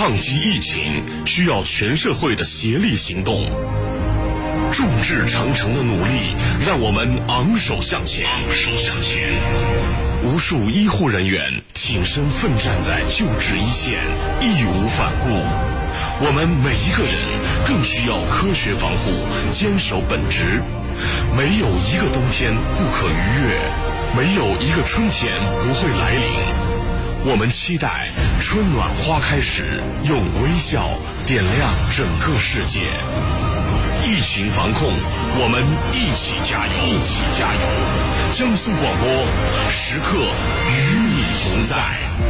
抗击疫情需要全社会的协力行动。众志成城的努力，让我们昂首向前。昂首向前。无数医护人员挺身奋战在救治一线，义无反顾。我们每一个人更需要科学防护，坚守本职。没有一个冬天不可逾越，没有一个春天不会来临。我们期待春暖花开时，用微笑点亮整个世界。疫情防控，我们一起加油！一起加油！江苏广播时刻与你同在。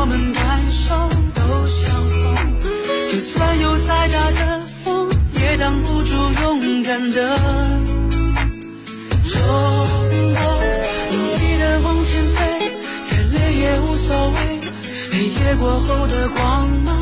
我们感受都相同。就算有再大的风，也挡不住勇敢的冲动。努力的往前飞，再累也无所谓。黑夜过后的光芒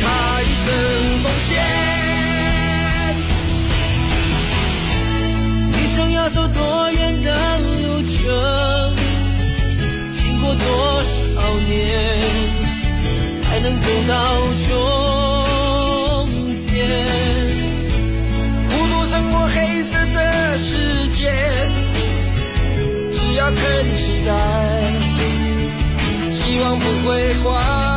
他一生奉献，一生要走多远的路程，经过多少年，才能走到终点？孤独生活黑色的世界，只要肯期待，希望不会坏。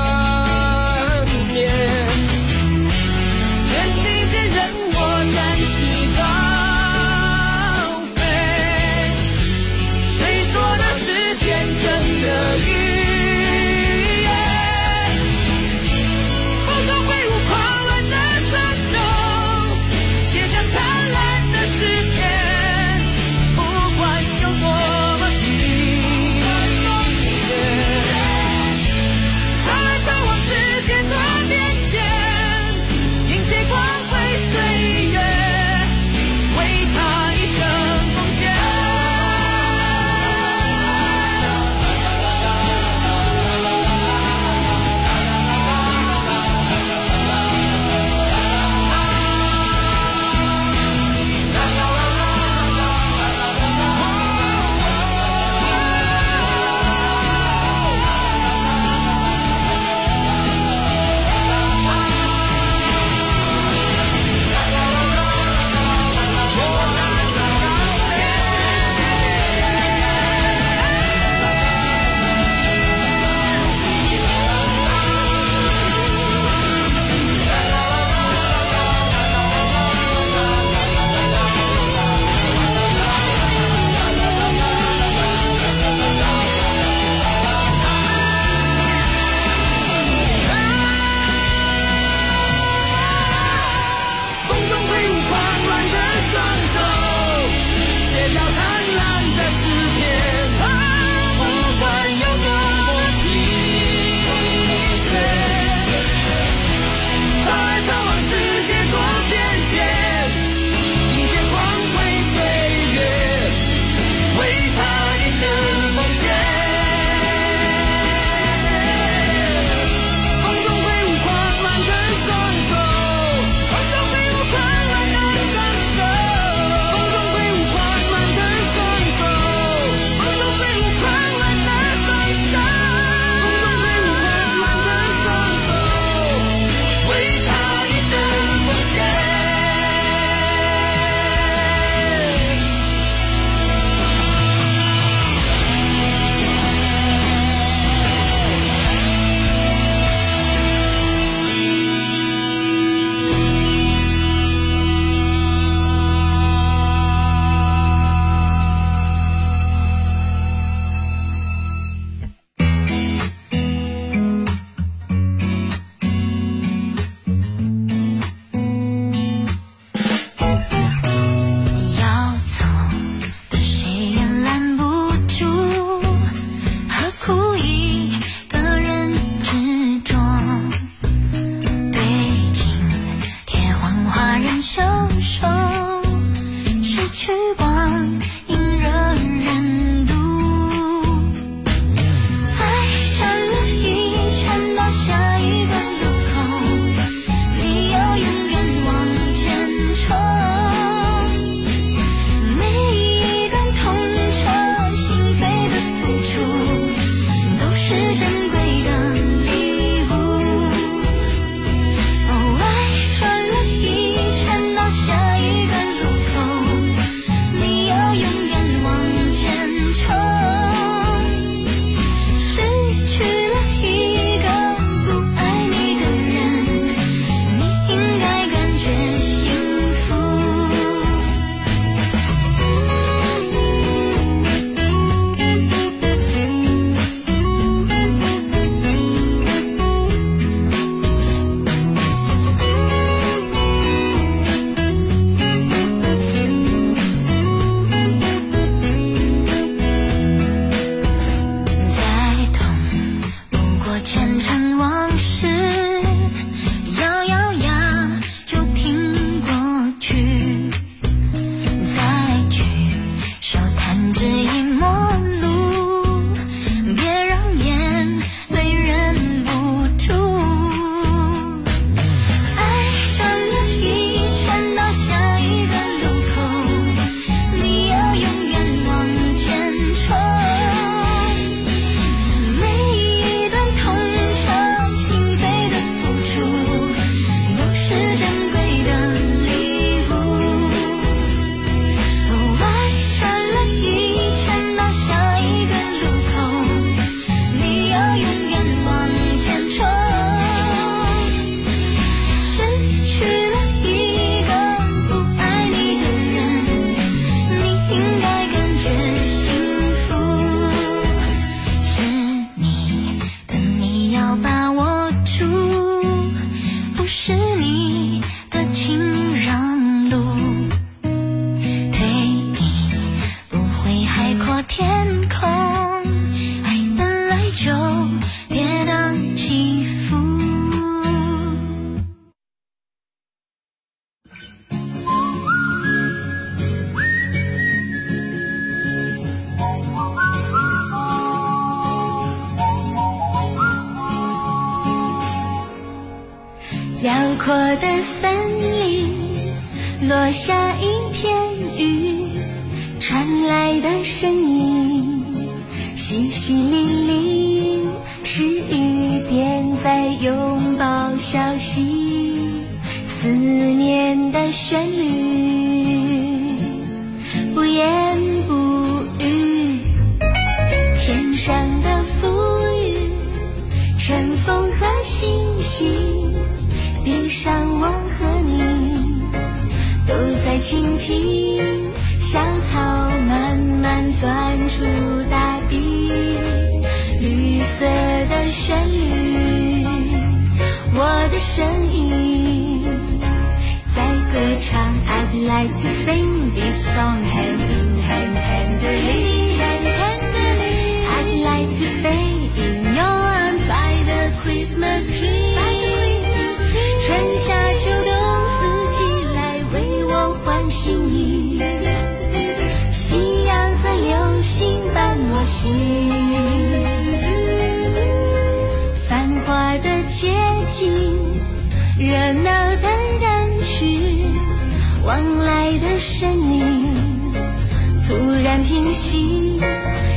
心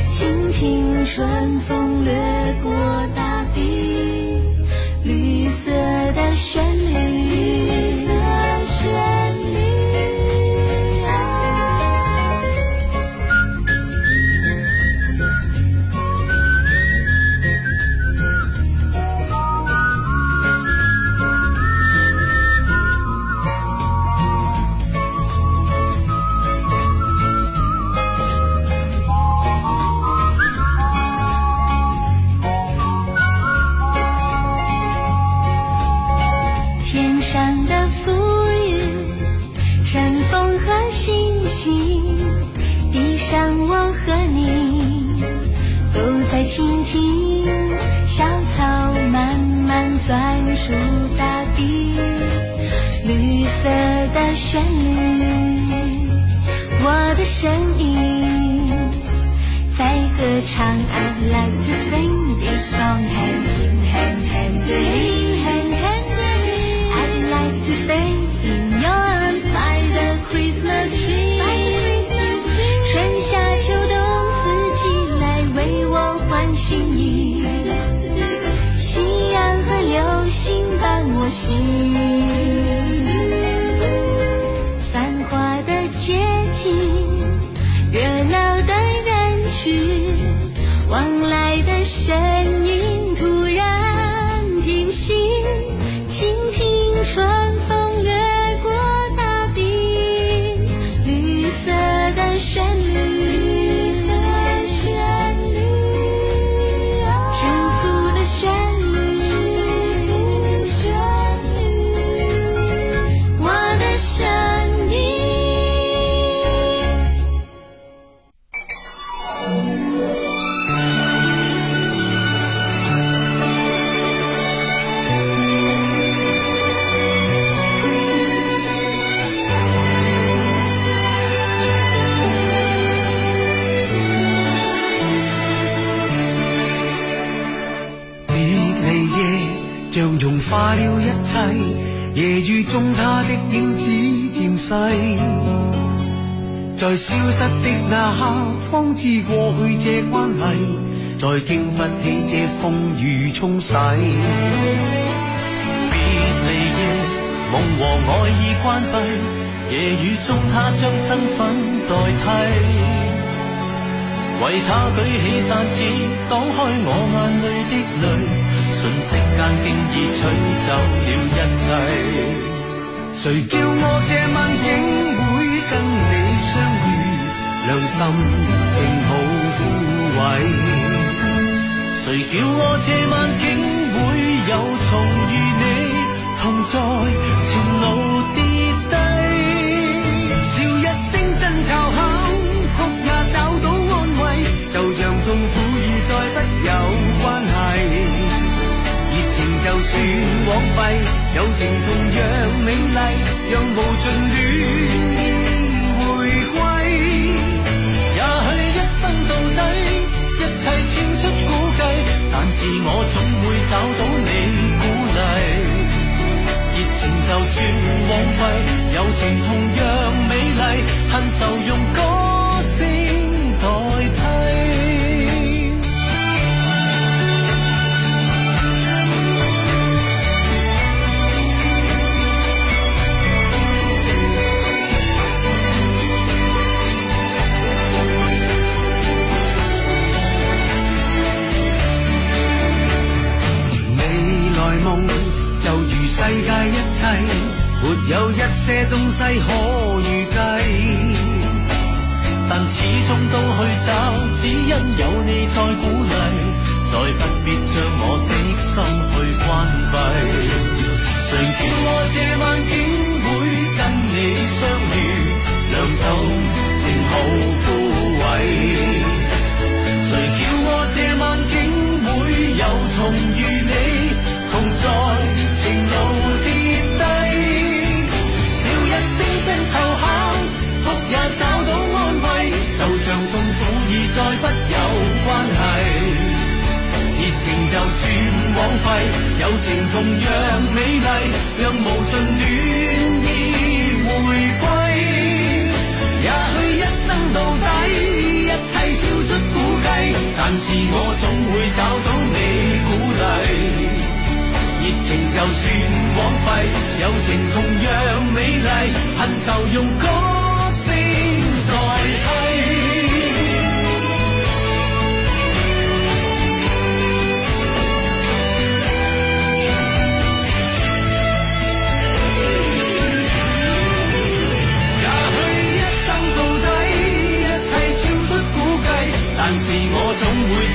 倾听春风 like to sing this song hand in hand, hand in hand. 消失的那刻方知过去这关系再经不起这风雨冲洗。别离夜梦和爱已关闭夜雨中他将身份代替。为他举起伞子挡开我眼里的泪瞬息间竟已取走了一切。谁叫我这晚竟跟你相遇，良心正好枯萎。谁叫我这晚竟会有重遇，你同在前路。友情同样美丽，恨愁用歌声代替。梦就如世界一切，有一些东西可预计，但始终都去找，只因有你在鼓励，再不必将我的心去关闭。谁叫我这晚竟会跟你相遇，两手正好枯萎？谁叫我这晚竟会又重遇你？同在也找到安慰，就像痛苦已再不有关系。热情就算枉费，友情同样美丽，让无尽暖意回归。也许一生到底，一切超出估计，但是我总会找到你鼓励。热情就算枉费，友情同样美丽，恨愁用歌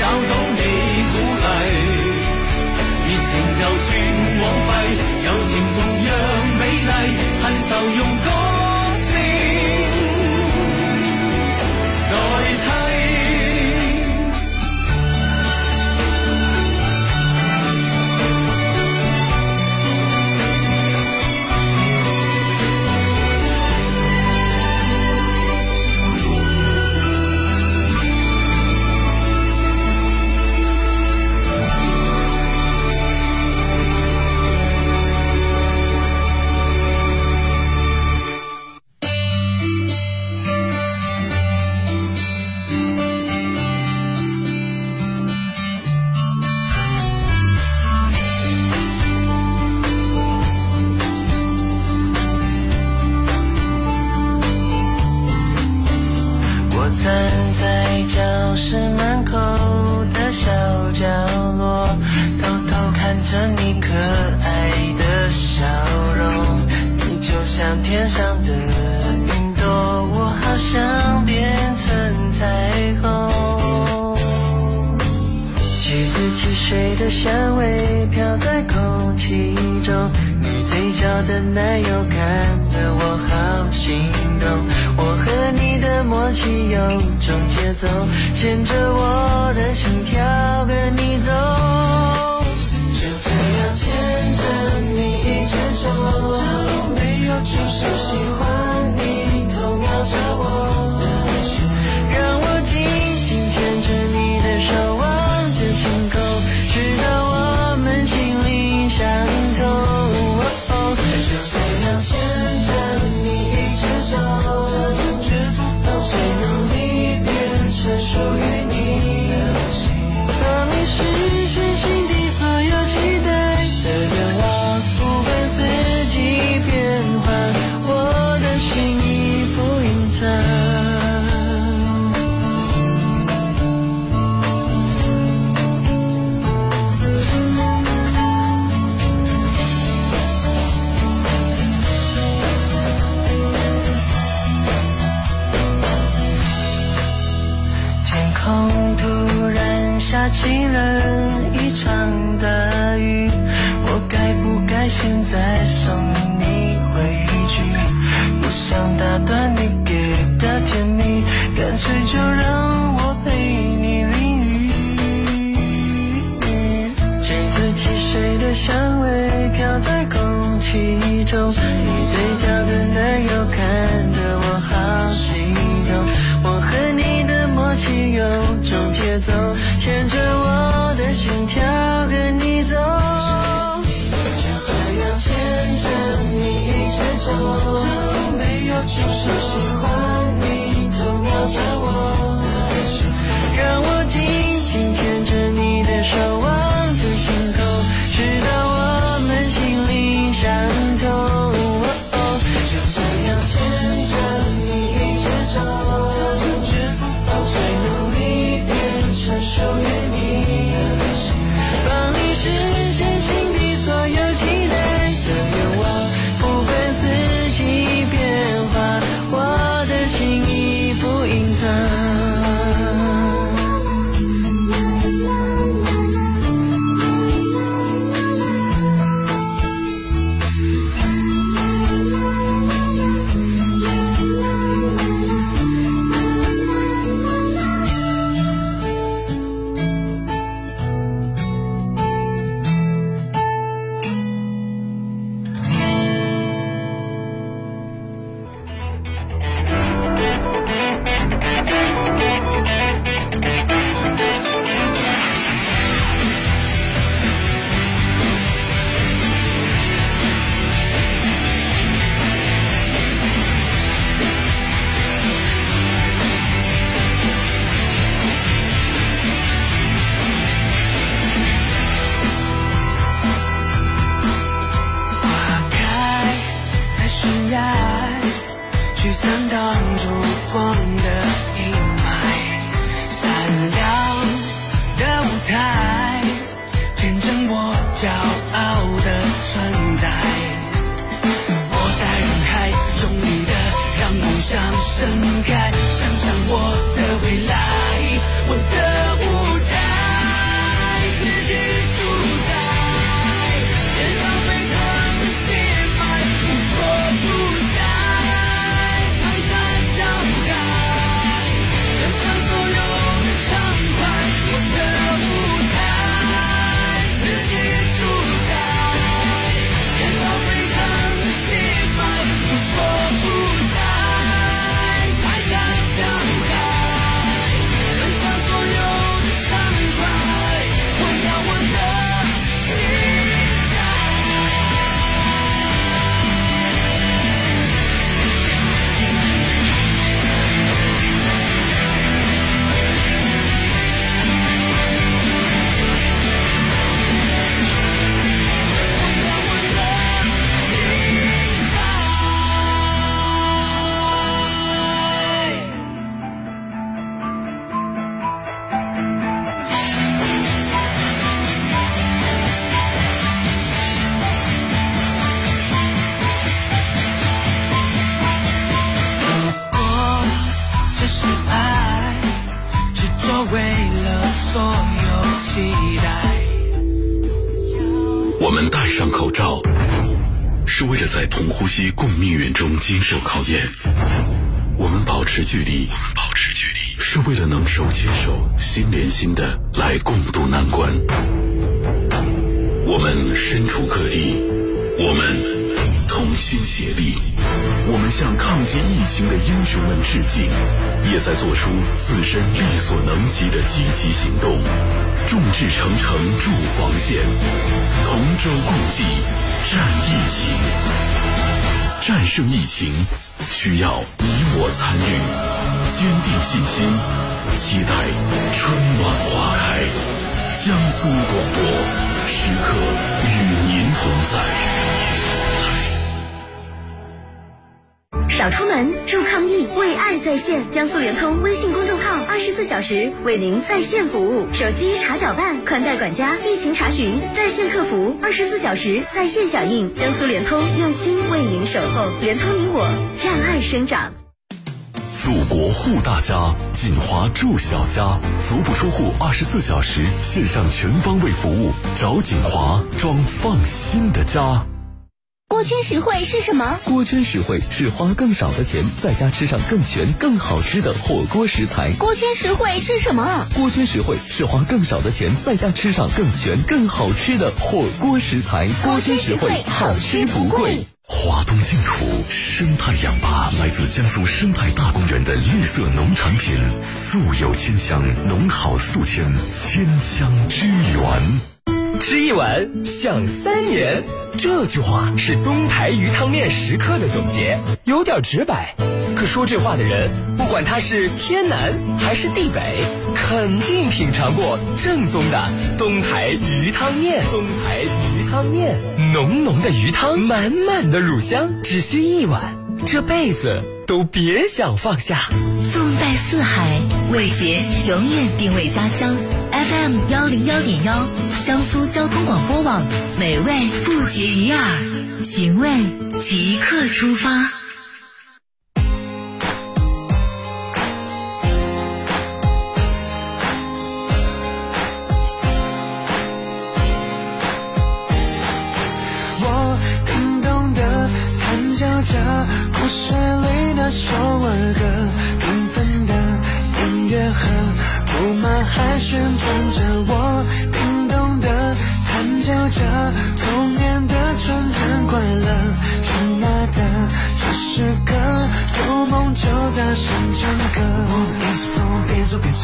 找到你鼓励。热情就算枉费，友情同样美丽，恨愁用你嘴角的奶油看得我好心动。我和你的默契有种节奏，牵着我的心跳跟你走。就这样牵着你一直走，没有就是喜欢你，偷瞄着我打断你给的甜蜜，干脆就让我陪你淋雨。橘子汽水的香味飘在空气中，你嘴角的奶油看得我好心动。我和你的默契有种节奏，牵着就是受考验；我们保持距离，我们保持距离，是为了能手牵手、心连心的来共度难关。我们身处各地，我们同心协力，我们向抗击疫情的英雄们致敬，也在做出自身力所能及的积极行动，众志成城筑防线，同舟共济战疫情。战胜疫情需要你我参与，坚定信心，期待春暖花开。江苏广播时刻与您同在。少出门，助抗疫，为爱在线。江苏联通微信公众号二十四小时为您在线服务，手机查缴办、宽带管家、疫情查询、在线客服，二十四小时在线响应。江苏联通用心为您守候，联通你我，让爱生长。祖国护大家，锦华住小家，足不出户，二十四小时线上全方位服务，找锦华装放心的家。锅圈实惠是什么？锅圈实惠是花更少的钱，在家吃上更全、更好吃的火锅食材。锅圈实惠是什么？锅圈实惠是花更少的钱，在家吃上更全、更好吃的火锅食材。锅圈实惠，好吃不贵。华东净土生态氧吧来自江苏生态大公园的绿色农产品，素有千香，农好素千，千香之源。吃一碗想三年，这句话是东台鱼汤面食客的总结，有点直白。可说这话的人，不管他是天南还是地北，肯定品尝过正宗的东台鱼汤面。东台鱼汤面，浓浓的鱼汤，满满的乳香，只需一碗，这辈子都别想放下。纵在四海，味觉永远定位家乡。FM 幺零幺点幺，江苏交通广播网，美味不绝于耳，寻味即刻出发。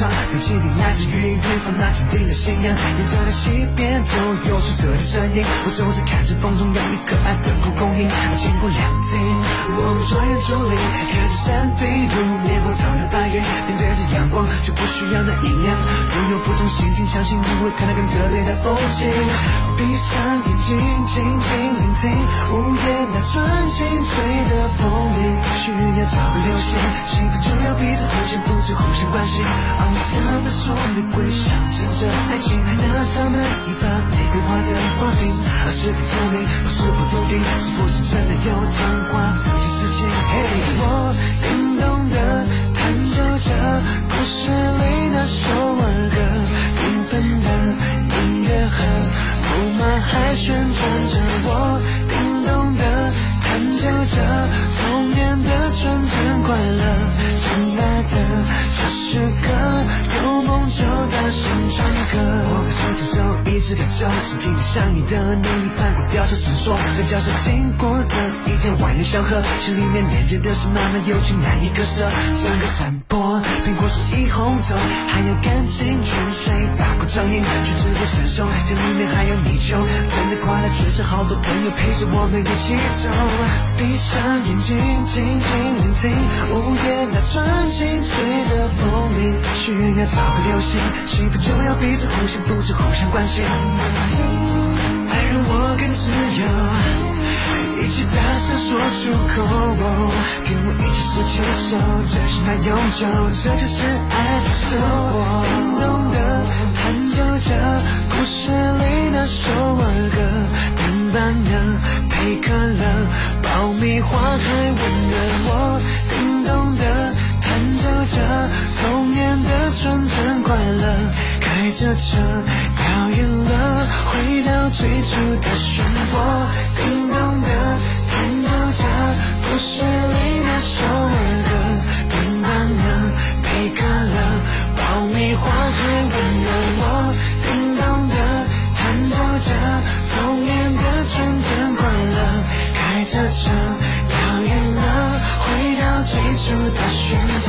边走边唱，有气力来自于远方那坚定的信仰。远在的西边总有出车的身影，我总是看着风中有你可爱的蒲公英。经过凉亭，我们穿越竹林，看着山顶如棉花糖的白云，面对着阳光就不需要那阴凉。拥有不同心境，相信你会看到更特别的风景。闭上眼睛，静静聆听午夜那纯净吹的风铃，需要找个流星，幸福就要彼此互相扶持，互相关心。昂扬的说玫瑰象征着爱情，那场每一把玫瑰花的花瓶，而是否透明，不是不笃定，是不是真的有童话这件事情？嘿，我更懂的探究着故事里那首儿歌，缤纷的音乐盒布满海旋转着，我更懂得探究着童年的纯真快乐。亲爱的，这是个有梦就大声唱歌。我们手牵手一直在走，心情像你的努力攀过吊桥绳索，在脚下经过的一条蜿蜒小河，心里面连接的是满满友情，难以割舍。像个山坡，苹果树一红透，还有干净泉水打过掌印，却只会成熟。这里面还有泥鳅，真的快乐，全是好多朋友陪着我们一起走。闭上眼睛，静静聆听午夜那纯净吹的风铃，需要找个流星，幸福就要彼此互相扶持，互相关心。爱让我更自由，一起大声说出口，跟我一起手牵手，这是那永久，这就是爱的收获。更懂得弹奏着故事里那首儿歌，冰般的配可乐，爆米花还温热，我更懂得。弹奏着童年的纯真快乐，开着车远了，回到最初的漩涡，叮咚的弹奏着故事里那首儿歌，冰般的配可乐，爆米花还温热，我叮咚的弹奏着童年的纯真快乐，开着车遥远了，回到最初的选择。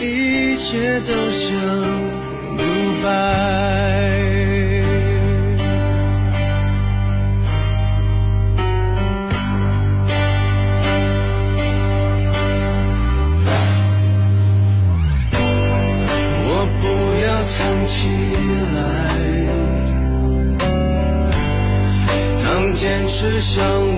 一切都像独白。我不要藏起来，当坚持向。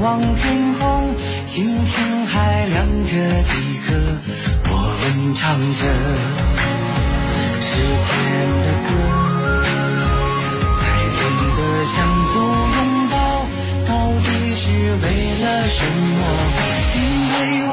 望天空星星还亮着几颗我们唱着。时间的歌才懂得相互拥抱到底是为了什么？因为我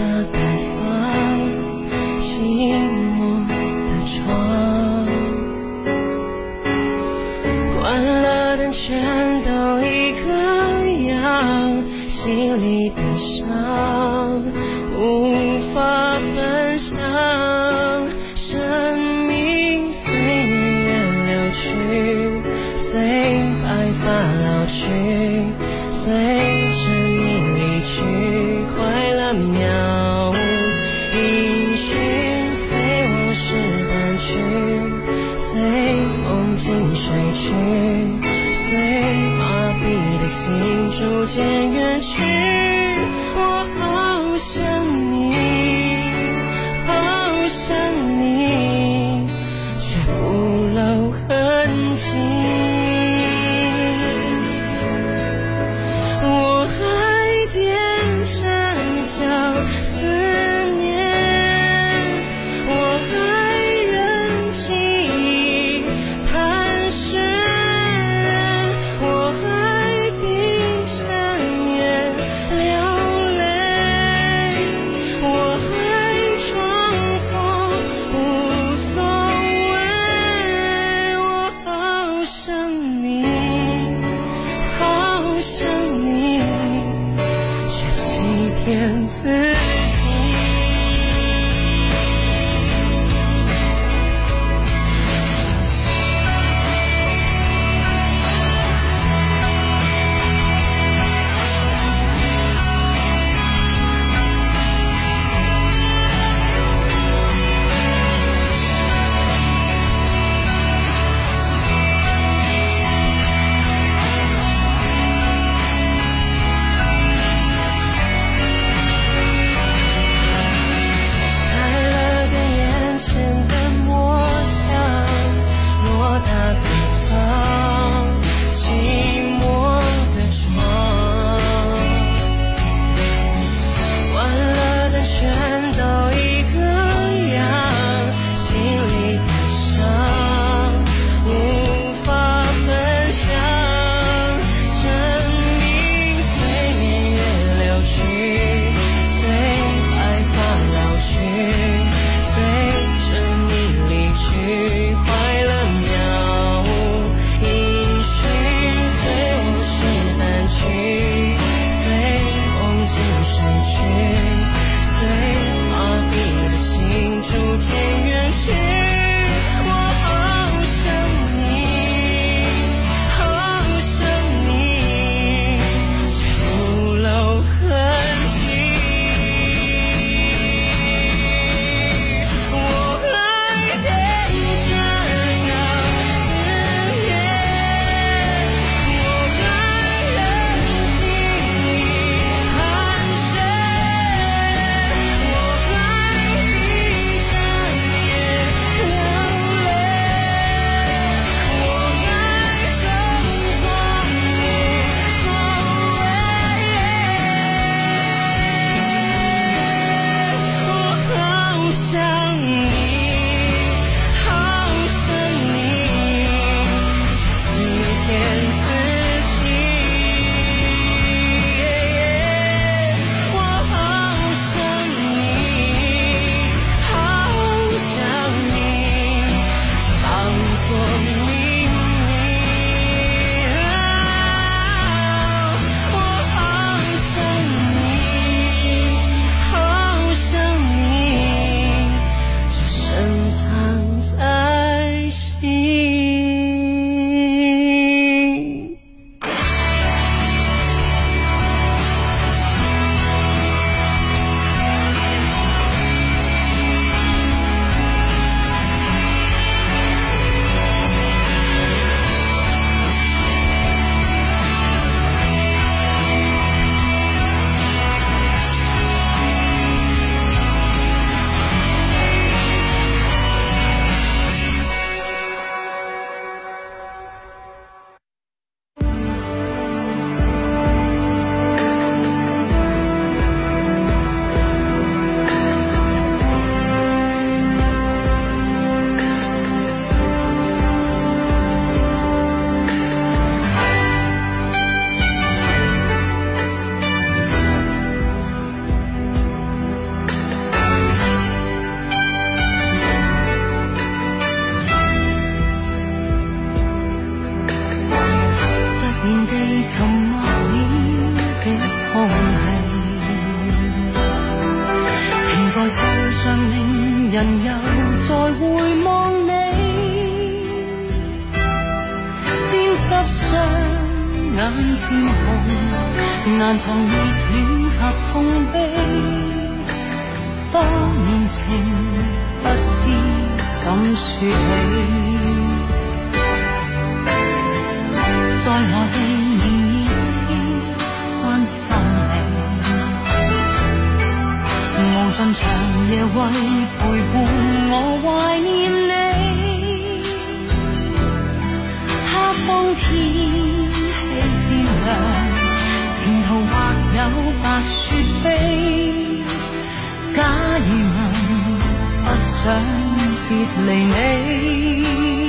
da 渐红，难藏热恋及痛悲。多年情，不知怎说起。在何地仍热切关心你，无尽长夜为陪伴我怀念你。他方天前途或有白雪飞。假如能不想别离你。